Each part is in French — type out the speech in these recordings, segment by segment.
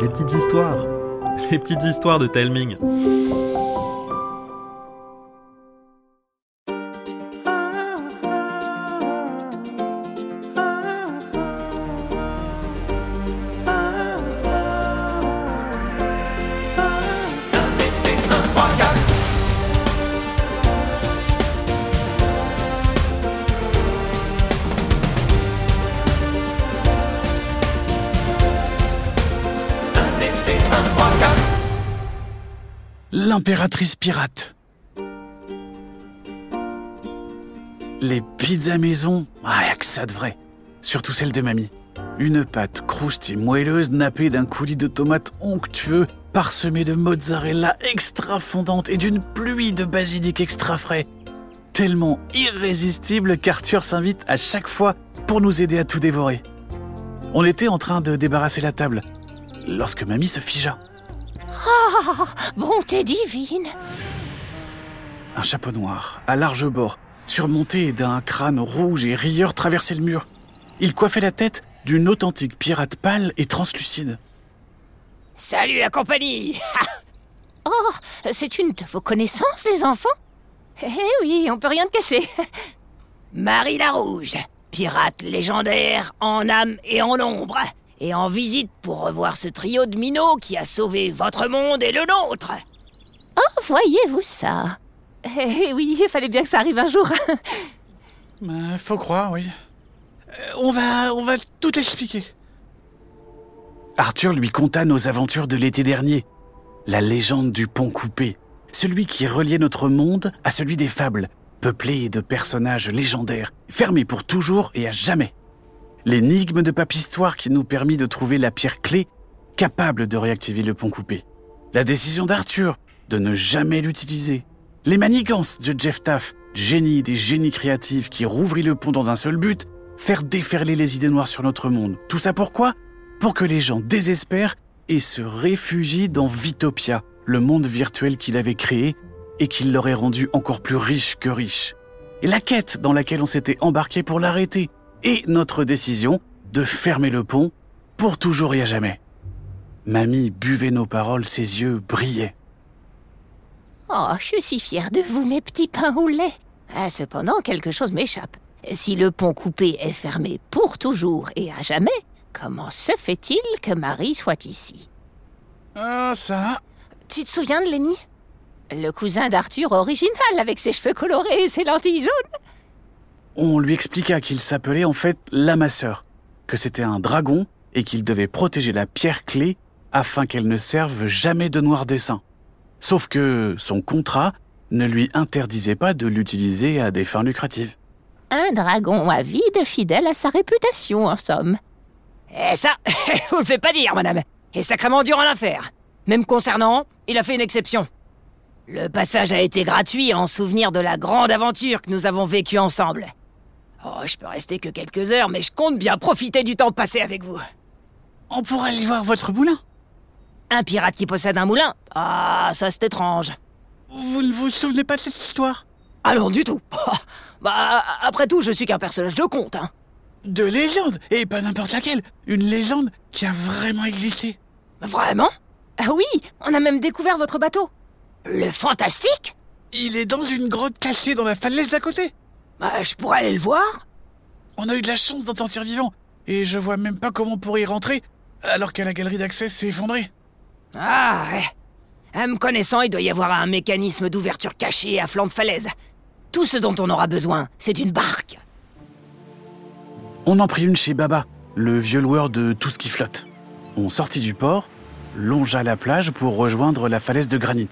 Les petites histoires. Les petites histoires de Telming. L'impératrice pirate. Les pizzas maison, ah, que ça de vrai. Surtout celle de mamie. Une pâte croustille moelleuse nappée d'un coulis de tomates onctueux, parsemé de mozzarella extra fondante et d'une pluie de basilic extra frais. Tellement irrésistible qu'Arthur s'invite à chaque fois pour nous aider à tout dévorer. On était en train de débarrasser la table lorsque mamie se figea. Oh, bonté divine Un chapeau noir, à large bord, surmonté d'un crâne rouge et rieur traversait le mur. Il coiffait la tête d'une authentique pirate pâle et translucide. Salut la compagnie Oh, c'est une de vos connaissances, les enfants? Eh oui, on peut rien te cacher. Marie la Rouge, pirate légendaire en âme et en ombre, et en visite pour revoir ce trio de minots qui a sauvé votre monde et le nôtre. Oh, voyez-vous ça? Eh oui, il fallait bien que ça arrive un jour. Euh, faut croire, oui. Euh, on va, on va tout expliquer. Arthur lui conta nos aventures de l'été dernier. La légende du pont coupé. Celui qui reliait notre monde à celui des fables, peuplé de personnages légendaires, fermé pour toujours et à jamais. L'énigme de Papistoire qui nous permit de trouver la pierre clé capable de réactiver le pont coupé. La décision d'Arthur de ne jamais l'utiliser. Les manigances de Jeff Taff, génie des génies créatifs qui rouvrit le pont dans un seul but, faire déferler les idées noires sur notre monde. Tout ça pourquoi? Pour que les gens désespèrent et se réfugient dans Vitopia, le monde virtuel qu'il avait créé et qui l'aurait rendu encore plus riche que riche. Et la quête dans laquelle on s'était embarqué pour l'arrêter, et notre décision de fermer le pont pour toujours et à jamais. Mamie buvait nos paroles, ses yeux brillaient. Oh, je suis si fière de vous, mes petits pains au lait. Ah, cependant, quelque chose m'échappe. Si le pont coupé est fermé pour toujours et à jamais, comment se fait-il que Marie soit ici? Ah, ça Tu te souviens de Lenny? Le cousin d'Arthur original avec ses cheveux colorés et ses lentilles jaunes On lui expliqua qu'il s'appelait en fait l'amasseur, que c'était un dragon et qu'il devait protéger la pierre clé afin qu'elle ne serve jamais de noir dessin. Sauf que son contrat ne lui interdisait pas de l'utiliser à des fins lucratives. Un dragon avide fidèle à sa réputation, en somme. Et ça, vous le faites pas dire, madame. Et sacrément dur en affaire. Même concernant, il a fait une exception. Le passage a été gratuit en souvenir de la grande aventure que nous avons vécue ensemble. Oh, je peux rester que quelques heures, mais je compte bien profiter du temps passé avec vous. On pourra aller voir votre moulin Un pirate qui possède un moulin? Ah, ça c'est étrange. Vous ne vous souvenez pas de cette histoire? Non, du tout. bah, après tout, je suis qu'un personnage de conte, hein. De légende, et pas n'importe laquelle. Une légende qui a vraiment existé. Vraiment? Ah oui, on a même découvert votre bateau. Le fantastique? Il est dans une grotte cachée dans la falaise d'à côté. Bah, je pourrais aller le voir. On a eu de la chance d'en sortir vivant, et je vois même pas comment on pourrait y rentrer, alors que la galerie d'accès s'est effondrée. Ah, ouais. À me connaissant, il doit y avoir un mécanisme d'ouverture caché à flanc de falaise. Tout ce dont on aura besoin, c'est une barque. On en prit une chez Baba, le vieux loueur de tout ce qui flotte. On sortit du port, longea la plage pour rejoindre la falaise de granit.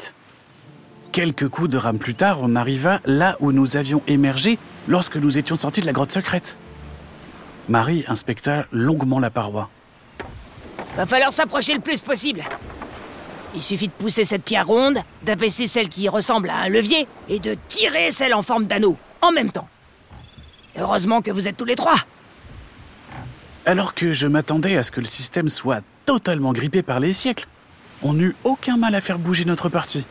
Quelques coups de rame plus tard, on arriva là où nous avions émergé lorsque nous étions sortis de la grotte secrète. Marie inspecta longuement la paroi. Va falloir s'approcher le plus possible. Il suffit de pousser cette pierre ronde, d'abaisser celle qui ressemble à un levier et de tirer celle en forme d'anneau, en même temps. Heureusement que vous êtes tous les trois. Alors que je m'attendais à ce que le système soit totalement grippé par les siècles, on n'eut aucun mal à faire bouger notre partie.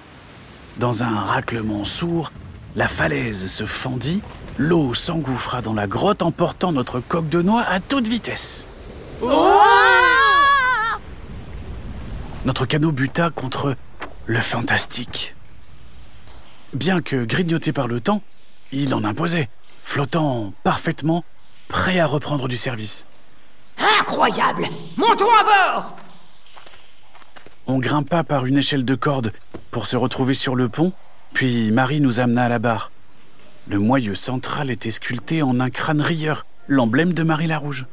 Dans un raclement sourd, la falaise se fendit, l'eau s'engouffra dans la grotte emportant notre coque de noix à toute vitesse. notre canot buta contre le fantastique. Bien que grignoté par le temps, il en imposait, flottant parfaitement, prêt à reprendre du service. Incroyable Montons à bord On grimpa par une échelle de corde pour se retrouver sur le pont, puis Marie nous amena à la barre. Le moyeu central était sculpté en un crâne rieur, l'emblème de Marie la Rouge.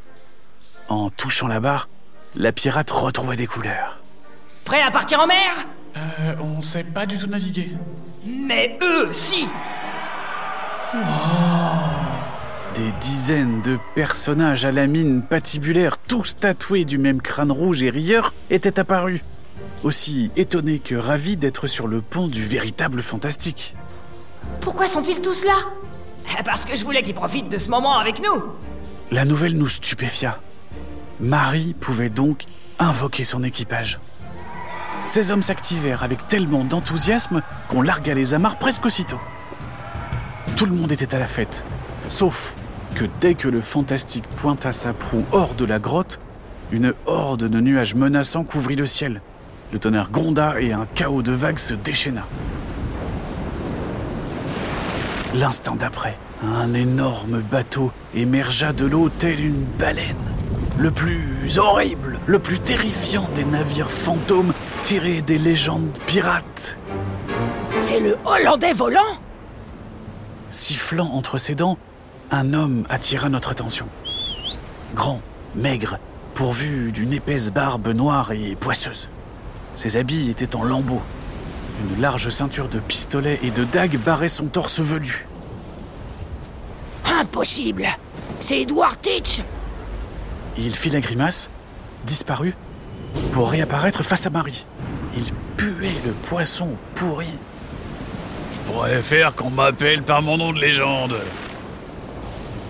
En touchant la barre, la pirate retrouva des couleurs. Prêt à partir en mer? Euh, on sait pas du tout naviguer. Mais eux, si Des dizaines de personnages à la mine patibulaire, tous tatoués du même crâne rouge et rieur, étaient apparus. Aussi étonnés que ravis d'être sur le pont du véritable fantastique. Pourquoi sont-ils tous là? Parce que je voulais qu'ils profitent de ce moment avec nous La nouvelle nous stupéfia. Marie pouvait donc invoquer son équipage. Ces hommes s'activèrent avec tellement d'enthousiasme qu'on largua les amarres presque aussitôt. Tout le monde était à la fête, sauf que dès que le fantastique pointa sa proue hors de la grotte, une horde de nuages menaçants couvrit le ciel. Le tonnerre gronda et un chaos de vagues se déchaîna. L'instant d'après, un énorme bateau émergea de l'eau tel une baleine. Le plus horrible, le plus terrifiant des navires fantômes tirés des légendes pirates. C'est le Hollandais volant? Sifflant entre ses dents, un homme attira notre attention. Grand, maigre, pourvu d'une épaisse barbe noire et poisseuse. Ses habits étaient en lambeaux. Une large ceinture de pistolets et de dagues barrait son torse velu. Impossible C'est Edward Teach Il fit la grimace, disparut, pour réapparaître face à Marie. Il puait le poisson pourri. Je pourrais faire qu'on m'appelle par mon nom de légende.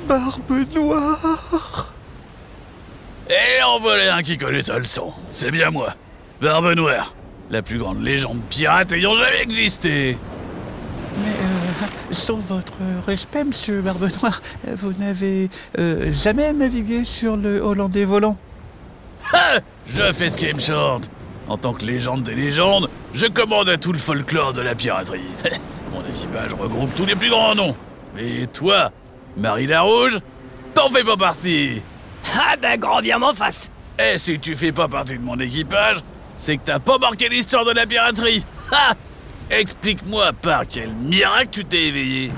Barbe noire Et en voilà un qui connaît ça le son. C'est bien moi. Barbe Noire. La plus grande légende pirate ayant jamais existé. Mais euh, sans votre respect, monsieur Barbe Noire, vous n'avez euh, jamais navigué sur le Hollandais volant Ha Je fais ce qui me chante. En tant que légende des légendes, je commande à tout le folklore de la piraterie. Mon équipage regroupe tous les plus grands noms. Et toi, Marie la Rouge, t'en fais pas partie. Ah ben grand bien m'en face Et si tu fais pas partie de mon équipage, c'est que t'as pas marqué l'histoire de la piraterie. Ha Explique-moi par quel miracle tu t'es éveillé.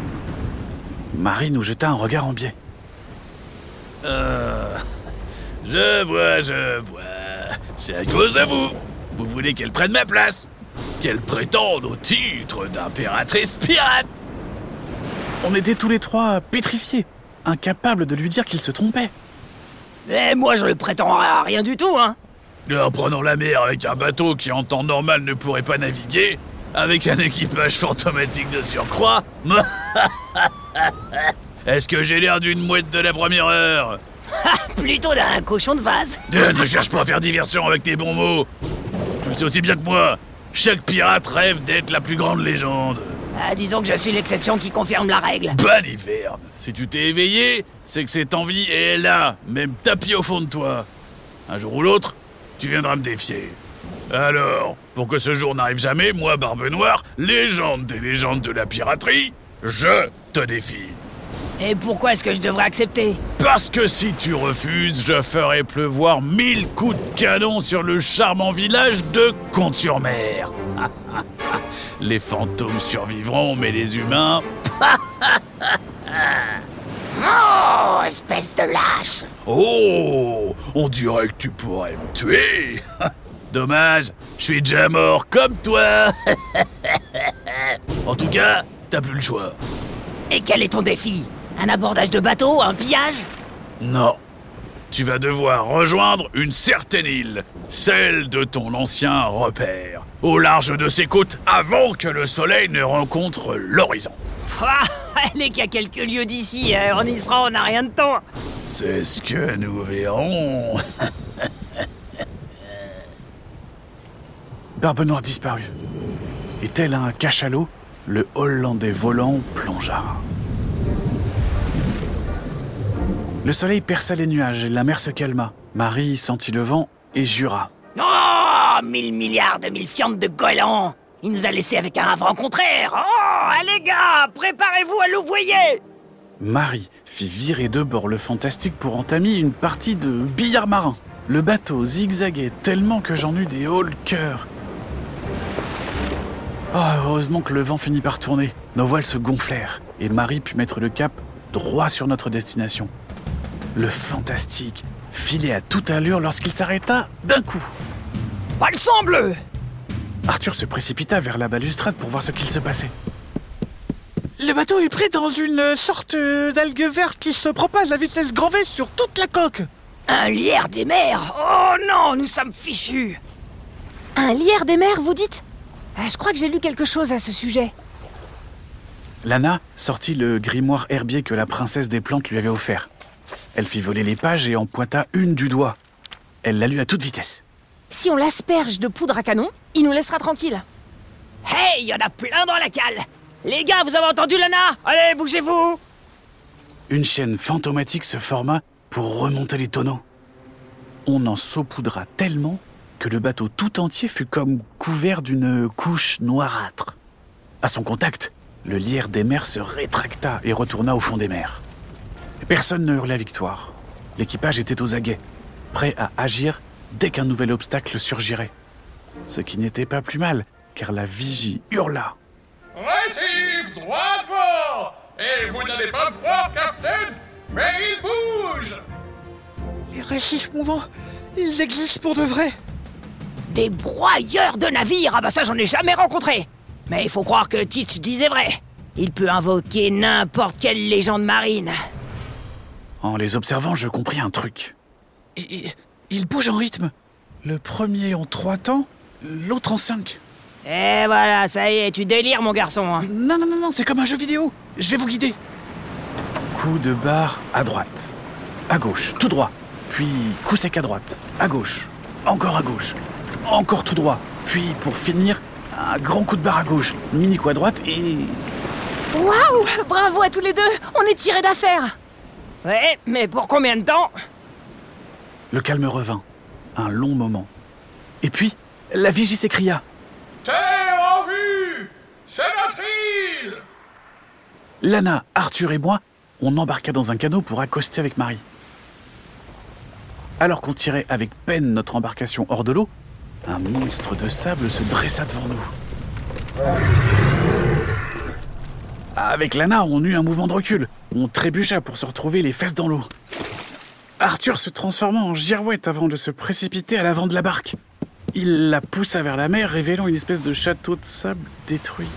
Marie nous jeta un regard en biais. Euh, je vois, je vois. C'est à cause de vous. Vous voulez qu'elle prenne ma place. Qu'elle prétende au titre d'impératrice pirate. On était tous les trois pétrifiés, incapables de lui dire qu'il se trompait. Mais moi je le prétends à rien du tout, hein En prenant la mer avec un bateau qui en temps normal ne pourrait pas naviguer, avec un équipage fantomatique de surcroît. Est-ce que j'ai l'air d'une mouette de la première heure? Plutôt d'un cochon de vase Euh, Ne cherche pas à faire diversion avec tes bons mots. Tu le sais aussi bien que moi. Chaque pirate rêve d'être la plus grande légende. Ah, Disons que je suis l'exception qui confirme la règle. Baliverne Si tu t'es éveillé, c'est que cette envie est là, même tapis au fond de toi. Un jour ou l'autre, tu viendras me défier. Alors, pour que ce jour n'arrive jamais, moi, Barbe Noire, légende des légendes de la piraterie, je te défie. Et pourquoi est-ce que je devrais accepter? Parce que si tu refuses, je ferai pleuvoir mille coups de canon sur le charmant village de Comte-sur-Mer. les fantômes survivront, mais les humains... Oh, espèce de lâche Oh On dirait que tu pourrais me tuer Dommage, je suis déjà mort comme toi En tout cas, t'as plus le choix. Et quel est ton défi? Un abordage de bateau Un pillage? Non. Tu vas devoir rejoindre une certaine île, celle de ton ancien repère, au large de ses côtes avant que le soleil ne rencontre l'horizon. Elle est qu'à quelques lieues d'ici, hein, on y sera, on n'a rien de temps C'est ce que nous verrons. Barbe Noire disparut. Et tel un cachalot, le Hollandais volant plongea. Le soleil perça les nuages et la mer se calma. Marie sentit le vent et jura. Oh mille milliards de mille fientes de goélands Il nous a laissé avec un vent contraire Oh, les gars, préparez-vous à louvoyer Marie fit virer de bord le fantastique pour entamer une partie de billard marin. Le bateau zigzaguait tellement que j'en eus des hauts le cœur. Oh, heureusement que le vent finit par tourner. Nos voiles se gonflèrent et Marie put mettre le cap droit sur notre destination. Le fantastique filait à toute allure lorsqu'il s'arrêta d'un coup. Pas le sang bleu Arthur se précipita vers la balustrade pour voir ce qu'il se passait. Le bateau est pris dans une sorte d'algue verte qui se propage à vitesse grand V sur toute la coque. Un lierre des mers Oh non, nous sommes fichus Un lierre des mers, vous dites? Ah, Je crois que j'ai lu quelque chose à ce sujet. Lana sortit le grimoire herbier que la princesse des plantes lui avait offert. Elle fit voler les pages et en pointa une du doigt. Elle la lut à toute vitesse. Si on l'asperge de poudre à canon, il nous laissera tranquille. Hey, il y en a plein dans la cale Les gars, vous avez entendu Lana? Allez, bougez-vous Une chaîne fantomatique se forma pour remonter les tonneaux. On en saupoudra tellement que le bateau tout entier fut comme couvert d'une couche noirâtre. À son contact, le lierre des mers se rétracta et retourna au fond des mers. Personne ne hurla victoire. L'équipage était aux aguets, prêt à agir dès qu'un nouvel obstacle surgirait. Ce qui n'était pas plus mal, car la vigie hurla. Rétif, droit devant Et vous n'allez pas me croire, Captain, mais il bouge Les récifs mouvants, ils existent pour de vrai. Des broyeurs de navires Ah bah ça, j'en ai jamais rencontré Mais il faut croire que Teach disait vrai Il peut invoquer n'importe quelle légende marine En les observant, je compris un truc. Ils bougent en rythme. Le premier en trois temps, l'autre en cinq. Et voilà, ça y est, tu délires, mon garçon hein. Non, non, non, non, c'est comme un jeu vidéo. Je vais vous guider. Coup de barre à droite, à gauche, tout droit, puis coup sec à droite, à gauche, encore à gauche, encore tout droit, puis pour finir, un grand coup de barre à gauche, mini coup à droite et... Waouh Bravo à tous les deux On est tirés d'affaire Ouais, mais pour combien de temps? Le calme revint, un long moment. Et puis, la vigie s'écria. Lana, Arthur et moi, on embarqua dans un canot pour accoster avec Marie. Alors qu'on tirait avec peine notre embarcation hors de l'eau, un monstre de sable se dressa devant nous. Avec Lana, on eut un mouvement de recul. On trébucha pour se retrouver les fesses dans l'eau. Arthur se transforma en girouette avant de se précipiter à l'avant de la barque. Il la poussa vers la mer, révélant une espèce de château de sable détruit.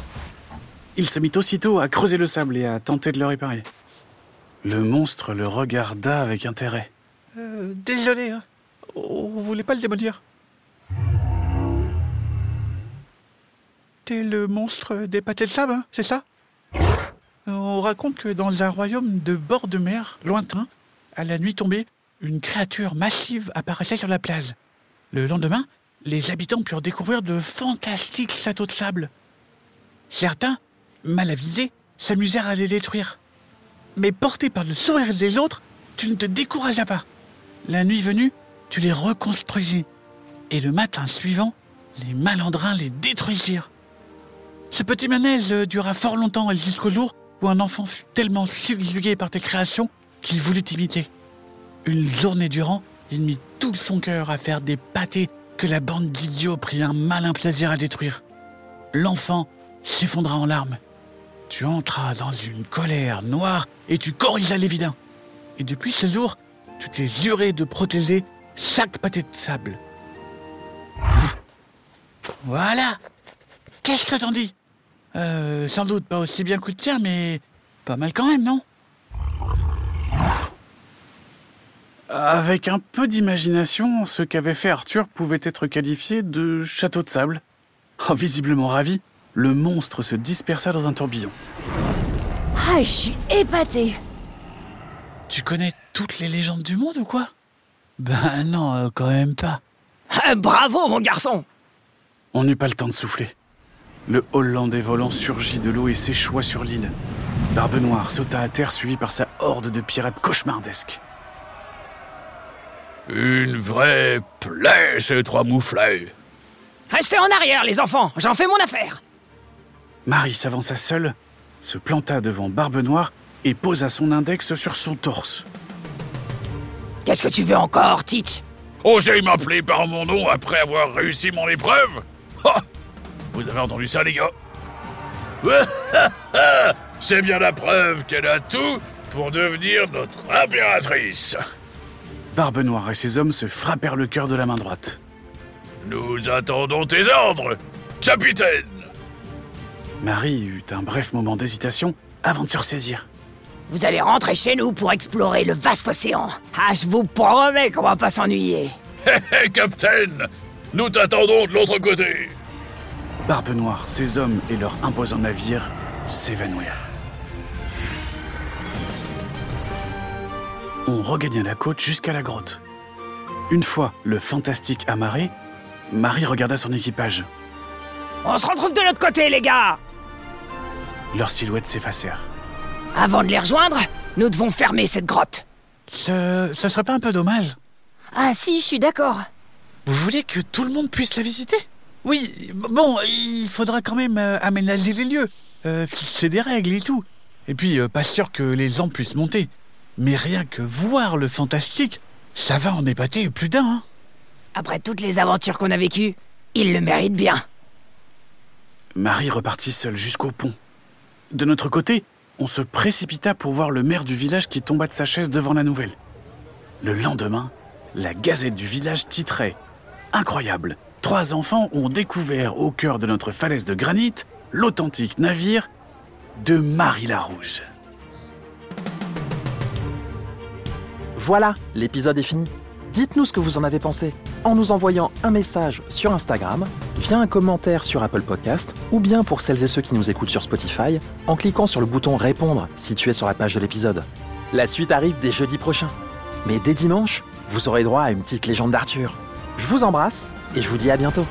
Il se mit aussitôt à creuser le sable et à tenter de le réparer. Le monstre le regarda avec intérêt. Euh, désolé, hein. On voulait pas le démolir. T'es le monstre des pâtés de sable, hein, c'est ça? On raconte que dans un royaume de bord de mer, lointain, à la nuit tombée, une créature massive apparaissait sur la plage. Le lendemain, les habitants purent découvrir de fantastiques châteaux de sable. Certains, mal avisés, s'amusèrent à les détruire. Mais porté par le sourire des autres, tu ne te décourageas pas. La nuit venue, tu les reconstruisis. Et le matin suivant, les malandrins les détruisirent. Ce petit manège dura fort longtemps et jusqu'au jour où un enfant fut tellement subjugué par tes créations qu'il voulut t'imiter. Une journée durant, il mit tout son cœur à faire des pâtés que la bande d'idiots prit un malin plaisir à détruire. L'enfant s'effondra en larmes. Tu entras dans une colère noire et tu corrigeas les vilains. Et depuis ce jour, tu t'es juré de protéger chaque pâté de sable. Voilà. Qu'est-ce que t'en dis? Euh, Sans doute pas aussi bien que le tien, mais pas mal quand même, non? Avec un peu d'imagination, ce qu'avait fait Arthur pouvait être qualifié de château de sable. Oh, visiblement ravi, le monstre se dispersa dans un tourbillon. Ah, je suis épatée Tu connais toutes les légendes du monde ou quoi? Ben non, euh, quand même pas. Ah, Bravo, mon garçon On n'eut pas le temps de souffler. Le Hollandais volant surgit de l'eau et s'échoua sur l'île. Barbe Noire sauta à terre suivi par sa horde de pirates cauchemardesques. Une vraie plaie, ces trois mouflets. Restez en arrière, les enfants, j'en fais mon affaire. Marie s'avança seule, se planta devant Barbe Noire et posa son index sur son torse. Qu'est-ce que tu veux encore, Teach Osez m'appeler par mon nom après avoir réussi mon épreuve Ha Vous avez entendu ça, les gars? C'est bien la preuve qu'elle a tout pour devenir notre impératrice. Barbe Noire et ses hommes se frappèrent le cœur de la main droite. Nous attendons tes ordres, capitaine Marie eut un bref moment d'hésitation avant de se ressaisir. Vous allez rentrer chez nous pour explorer le vaste océan. Ah, je vous promets qu'on va pas s'ennuyer. Hé hé, capitaine Nous t'attendons de l'autre côté Barbe Noire, ses hommes et leur imposant navire s'évanouirent. On regagna la côte jusqu'à la grotte. Une fois le fantastique amarré, Marie regarda son équipage. On se retrouve de l'autre côté, les gars Leurs silhouettes s'effacèrent. Avant de les rejoindre, nous devons fermer cette grotte. Ce, ce serait pas un peu dommage Ah si, je suis d'accord. Vous voulez que tout le monde puisse la visiter? Oui, bon, il faudra quand même euh, aménager les lieux, euh, fixer des règles et tout. Et puis, euh, pas sûr que les gens puissent monter. Mais rien que voir le fantastique, ça va en épater plus d'un. hein. Après toutes les aventures qu'on a vécues, il le mérite bien. Marie repartit seule jusqu'au pont. De notre côté, on se précipita pour voir le maire du village qui tomba de sa chaise devant la nouvelle. Le lendemain, la gazette du village titrait Incroyable Trois enfants ont découvert au cœur de notre falaise de granit l'authentique navire de Marie la Rouge. Voilà, l'épisode est fini. Dites-nous ce que vous en avez pensé en nous envoyant un message sur Instagram, via un commentaire sur Apple Podcast, ou bien pour celles et ceux qui nous écoutent sur Spotify, en cliquant sur le bouton Répondre situé sur la page de l'épisode. La suite arrive dès jeudi prochain. Mais dès dimanche, vous aurez droit à une petite légende d'Arthur. Je vous embrasse et je vous dis à bientôt.